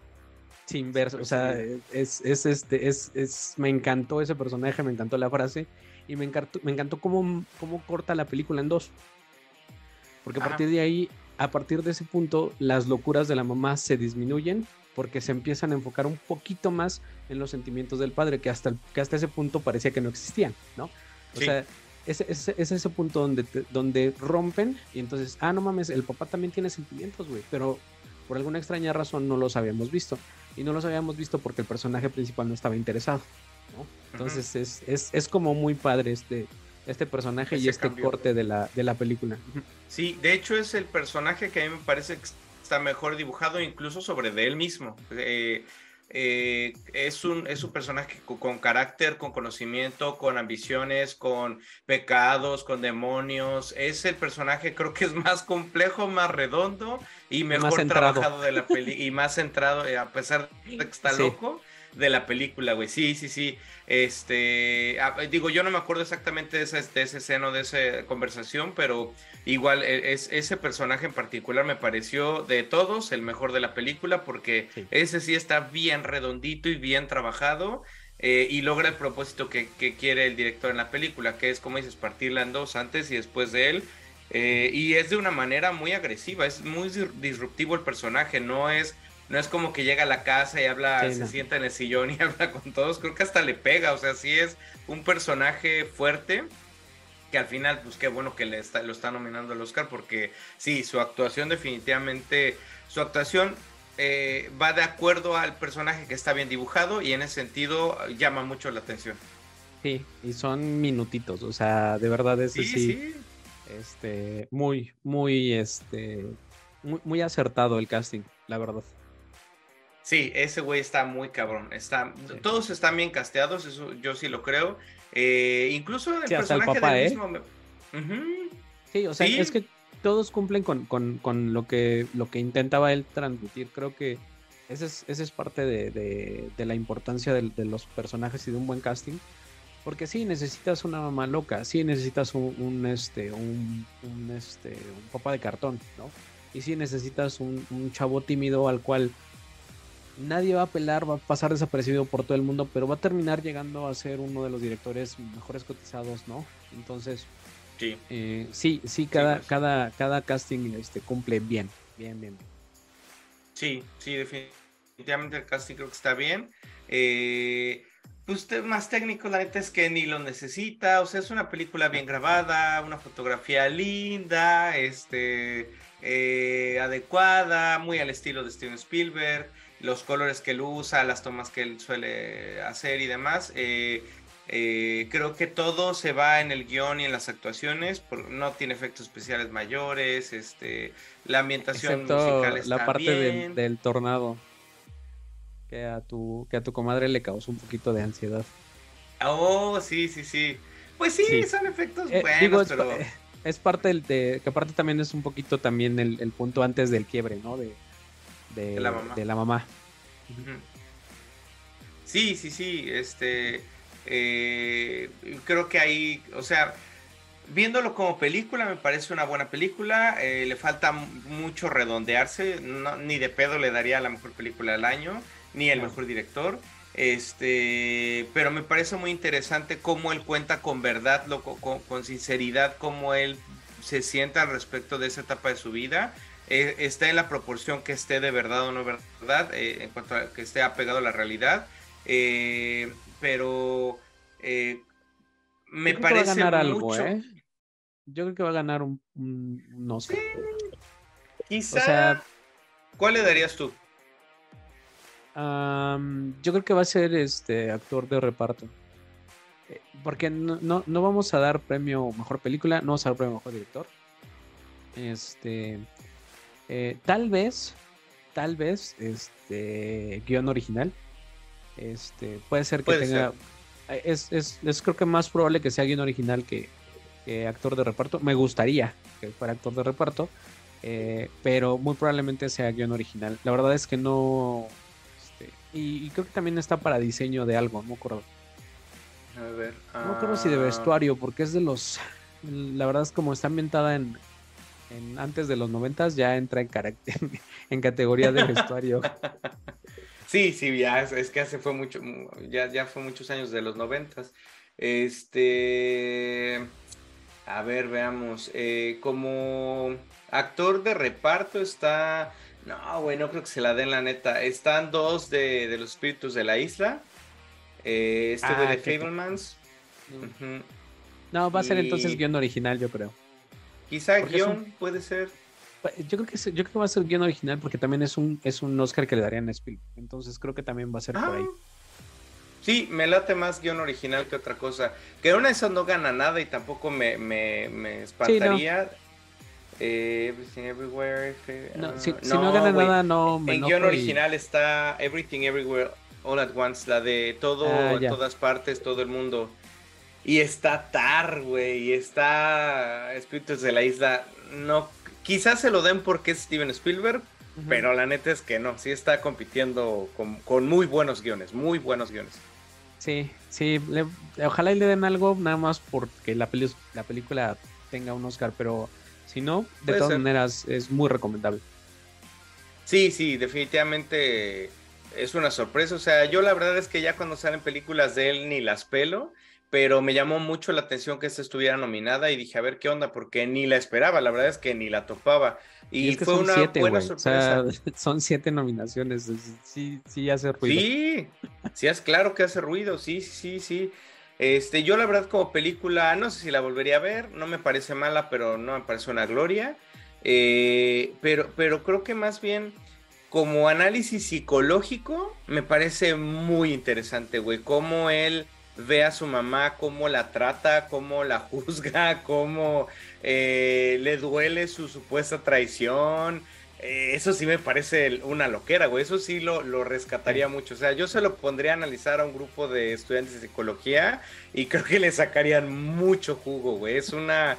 sin ver, o sea, es, es, este, es, es, me encantó ese personaje, me encantó la frase y me encantó, me encantó cómo, cómo corta la película en dos. Porque a partir de ahí, a partir de ese punto, las locuras de la mamá se disminuyen porque se empiezan a enfocar un poquito más en los sentimientos del padre, que hasta, que hasta ese punto parecía que no existían, ¿no? O sea, es, es, ese punto donde, donde rompen y entonces, ah, no mames, el papá también tiene sentimientos, güey, pero por alguna extraña razón no los habíamos visto. Y no los habíamos visto porque el personaje principal no estaba interesado. Entonces es, es, es, como muy padre este, este personaje y este corte de la, de la película. Sí, de hecho es el personaje que a mí me parece está mejor dibujado incluso sobre de él mismo. Eh, eh, es, un, es un personaje con, carácter, con conocimiento, con ambiciones, con pecados, con demonios. Es el personaje, creo que es más complejo, más redondo y mejor trabajado de la peli y más centrado, eh, a pesar de que está loco de la película, güey. Sí, sí, sí. Este, ah, digo, yo no me acuerdo exactamente de ese, de ese seno, de esa conversación, pero igual e, es, ese personaje en particular me pareció de todos el mejor de la película porque ese sí está bien redondito y bien trabajado. Eh, y logra el propósito que, quiere el director en la película, que es, como dices, partirla en dos antes y después de él. Eh, y es de una manera muy agresiva, es muy disruptivo el personaje, no es no es como que llega a la casa y habla, se sienta en el sillón y habla con todos, creo que hasta le pega, o sea, sí es un personaje fuerte que al final, pues qué bueno que le está, lo está nominando al Oscar, porque sí, su actuación definitivamente, su actuación eh, va de acuerdo al personaje que está bien dibujado y en ese sentido llama mucho la atención. Sí, y son minutitos, o sea, de verdad es sí, sí, este, muy, muy, este, muy, muy acertado el casting, la verdad. Sí, ese güey está muy cabrón. Está, Todos están bien casteados, eso yo sí lo creo. Eh, incluso el personaje del ¿eh? mismo. Sí, o sea, es que todos cumplen con, lo, que, lo que intentaba él transmitir. Creo que esa es, es parte de, la importancia de, los personajes y de un buen casting. Porque sí, necesitas una mamá loca, sí necesitas un, este, un, este, un papá de cartón, ¿no? Y sí necesitas un, un chavo tímido al cual nadie va a apelar, va a pasar desapercibido por todo el mundo, pero va a terminar llegando a ser uno de los directores mejores cotizados, ¿no? Entonces, sí, eh, sí, sí, cada, pues. cada, cada casting este, cumple bien, bien, bien. Sí, sí, definitivamente el casting creo que está bien. Eh, pues más técnico, la neta es que ni lo necesita, o sea, es una película bien grabada, una fotografía linda, este, eh, adecuada, muy al estilo de Steven Spielberg los colores que él usa, las tomas que él suele hacer y demás. Eh, eh, creo que todo se va en el guion y en las actuaciones, no tiene efectos especiales mayores, este, la ambientación musical está la parte Del, tornado que a tu que a tu comadre le causó un poquito de ansiedad. Oh, sí, sí, sí. Pues sí, son efectos eh, buenos, pero... es, parte del de, que aparte también es un poquito también el, el punto antes del quiebre, ¿no? De, de, la mamá. Sí, sí, sí. Este. Eh, creo que ahí. O sea. Viéndolo como película, me parece una buena película. Eh, le falta mucho redondearse. ni de pedo le daría la mejor película del año, ni el mejor director. Este, pero me parece muy interesante cómo él cuenta con verdad, lo, con, con, sinceridad, cómo él se sienta al respecto de esa etapa de su vida. Eh, está en la proporción que esté de verdad o no verdad, eh, en cuanto a que esté apegado a la realidad. Eh, pero me parece que va a ganar mucho... algo, Yo creo que va a ganar un, un, Quizá. ¿Cuál le darías tú? yo creo que va a ser este actor de reparto. Porque no, no, no, vamos a dar premio mejor película, no vamos a dar premio mejor director. Este. Eh, tal vez, tal vez, este guion original. Este, puede ser que tenga, es, es, es, creo que más probable que sea guion original que, actor de reparto. Me gustaría que fuera actor de reparto, eh, pero muy probablemente sea guion original. La verdad es que no. Este, y, creo que también está para diseño de algo, no me acuerdo. A ver. No me acuerdo si de ah. vestuario, porque es de los. La verdad es como está ambientada en, en antes de los noventas, ya entra en, carácter, en categoría de vestuario. Sí, sí, ya es, que hace fue mucho, ya, ya fue muchos años de los noventas. Este, a ver, veamos. Eh, como actor de reparto está, no, güey, no creo que se la den la neta. Están dos de, los espíritus de la isla. Eh, este ah, de Fablemans. No, va a ser entonces guion original, yo creo. Quizá guion puede ser. Yo creo que yo creo que va a ser bien original porque también es un es un Oscar que le darían a Spielberg. Entonces creo que también va a ser por ahí. Ah. Sí, me late más guion original que otra cosa. Que una de esas no gana nada y tampoco me, me, me espantaría. Eh, Everything Everywhere. No, si, no, gana nada, no me En guion original está Everything Everywhere All at Once, la de todo, ah, todas partes, todo el mundo. Y está Tar, güey, y está Espíritus de la Isla. No Quizás se lo den porque es Steven Spielberg, pero la neta es que no, sí está compitiendo con, muy buenos guiones, muy buenos guiones. Sí, sí, ojalá y le den algo nada más porque la, la película tenga un Oscar, pero si no, de todas maneras es muy recomendable. Sí, sí, definitivamente es una sorpresa. O sea, yo la verdad es que ya cuando salen películas de él ni las pelo pero me llamó mucho la atención que esta estuviera nominada y dije, a ver qué onda, porque ni la esperaba, la verdad es que ni la topaba. Y, fue una buena sorpresa. son siete nominaciones, sí, sí hace ruido. Sí, sí, es claro que hace ruido, sí, sí, sí. Este, yo la verdad como película, no sé si la volvería a ver, no me parece mala, pero no me parece una gloria. Eh, pero, pero creo que más bien como análisis psicológico me parece muy interesante, güey, cómo él ve a su mamá, cómo la trata, cómo la juzga, cómo eh, le duele su supuesta traición. Eh, eso sí me parece una loquera, güey. Eso sí lo, lo, rescataría mucho. O sea, yo se lo pondría a analizar a un grupo de estudiantes de psicología y creo que le sacarían mucho jugo, güey. Es una.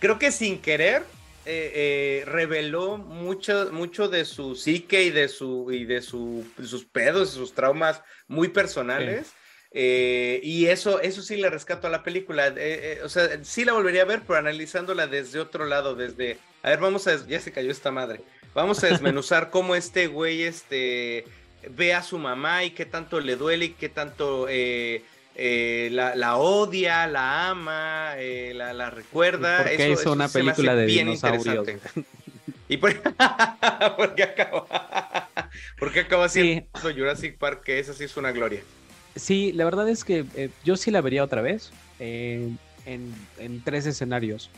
Creo que sin querer eh, reveló mucho, mucho de su psique y de su y de, su, sus pedos, sus traumas muy personales. Eh, y eso, eso sí le rescato a la película. Eh, eh, o sea, sí la volvería a ver, pero analizándola desde otro lado, desde. A ver, vamos a. Ya se cayó esta madre. Vamos a desmenuzar cómo este güey este, ve a su mamá y qué tanto le duele y qué tanto la, odia, la ama, la, la, recuerda. Porque eso, hizo una película de dinosaurios. ¿Y por, qué acaba? ¿Por acaba siendo Jurassic Park? Que esa sí es una gloria. Sí, la verdad es que eh, yo sí la vería otra vez eh, en, tres escenarios.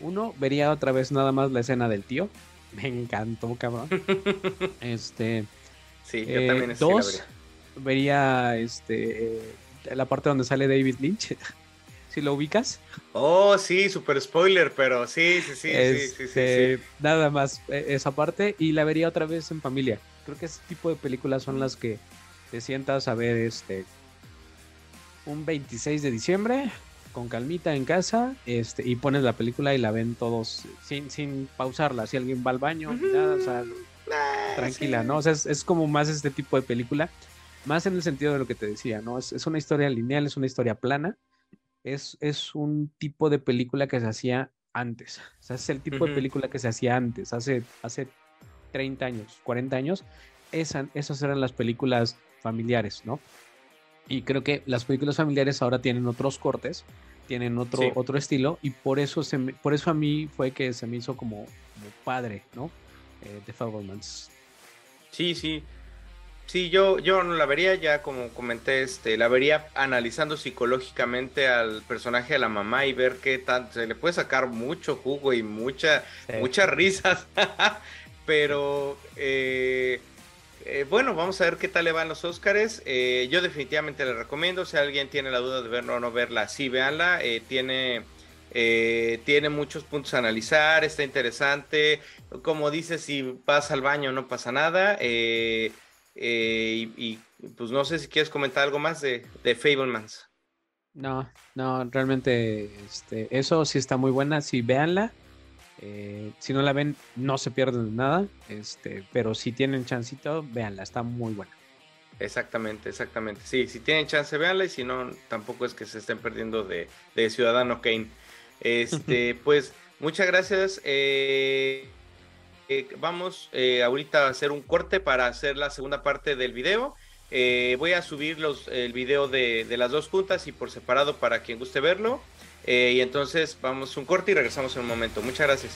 Uno, vería otra vez nada más la escena del tío. Me encantó, cabrón. este. Sí, yo también eh, Dos, vería este, la parte donde sale David Lynch. si lo ubicas. Oh, sí, super spoiler, pero sí, sí, sí, sí, sí, este, Nada más esa parte y la vería otra vez en familia. Creo que ese tipo de películas son las que te sientas a ver este un 26 de diciembre con calmita en casa este, y pones la película y la ven todos sin, sin pausarla. Si alguien va al baño, nada, o sea, tranquila, ¿no? O sea, es, como más este tipo de película, más en el sentido de lo que te decía, ¿no? Es, es una historia lineal, es una historia plana, es, es, un tipo de película que se hacía antes. O sea, es el tipo de película que se hacía antes, hace, hace 30 años, 40 años. Esa, esas eran las películas familiares, ¿no? Y creo que las películas familiares ahora tienen otros cortes, tienen otro, otro estilo, y por eso, se por eso a mí fue que se me hizo como, padre, ¿no? Eh, The Fablemans. Sí, sí. Sí, yo, yo no la vería, ya como comenté, este, la vería analizando psicológicamente al personaje de la mamá y ver qué tanto se le puede sacar mucho jugo y mucha, muchas risas. Pero eh, eh, bueno, vamos a ver qué tal le van los Oscars. Eh, yo definitivamente le recomiendo. Si alguien tiene la duda de verla o no verla, sí, véanla. Eh, tiene, tiene muchos puntos a analizar, está interesante. Como dice, si pasa al baño no pasa nada. Y, pues no sé si quieres comentar algo más de, de Fablemans. No, no, realmente este, eso sí está muy buena. Sí, véanla. Eh, si no la ven, no se pierden nada. Este, pero si tienen chancito, véanla, está muy buena. Exactamente, exactamente. Sí, si tienen chance, véanla y si no, tampoco es que se estén perdiendo de, Ciudadano Kane. Este, pues, muchas gracias. Eh, eh, vamos ahorita a hacer un corte para hacer la segunda parte del video. voy a subir los, el video de, de, las dos juntas y por separado para quien guste verlo. Y entonces vamos un corte y regresamos en un momento. Muchas gracias.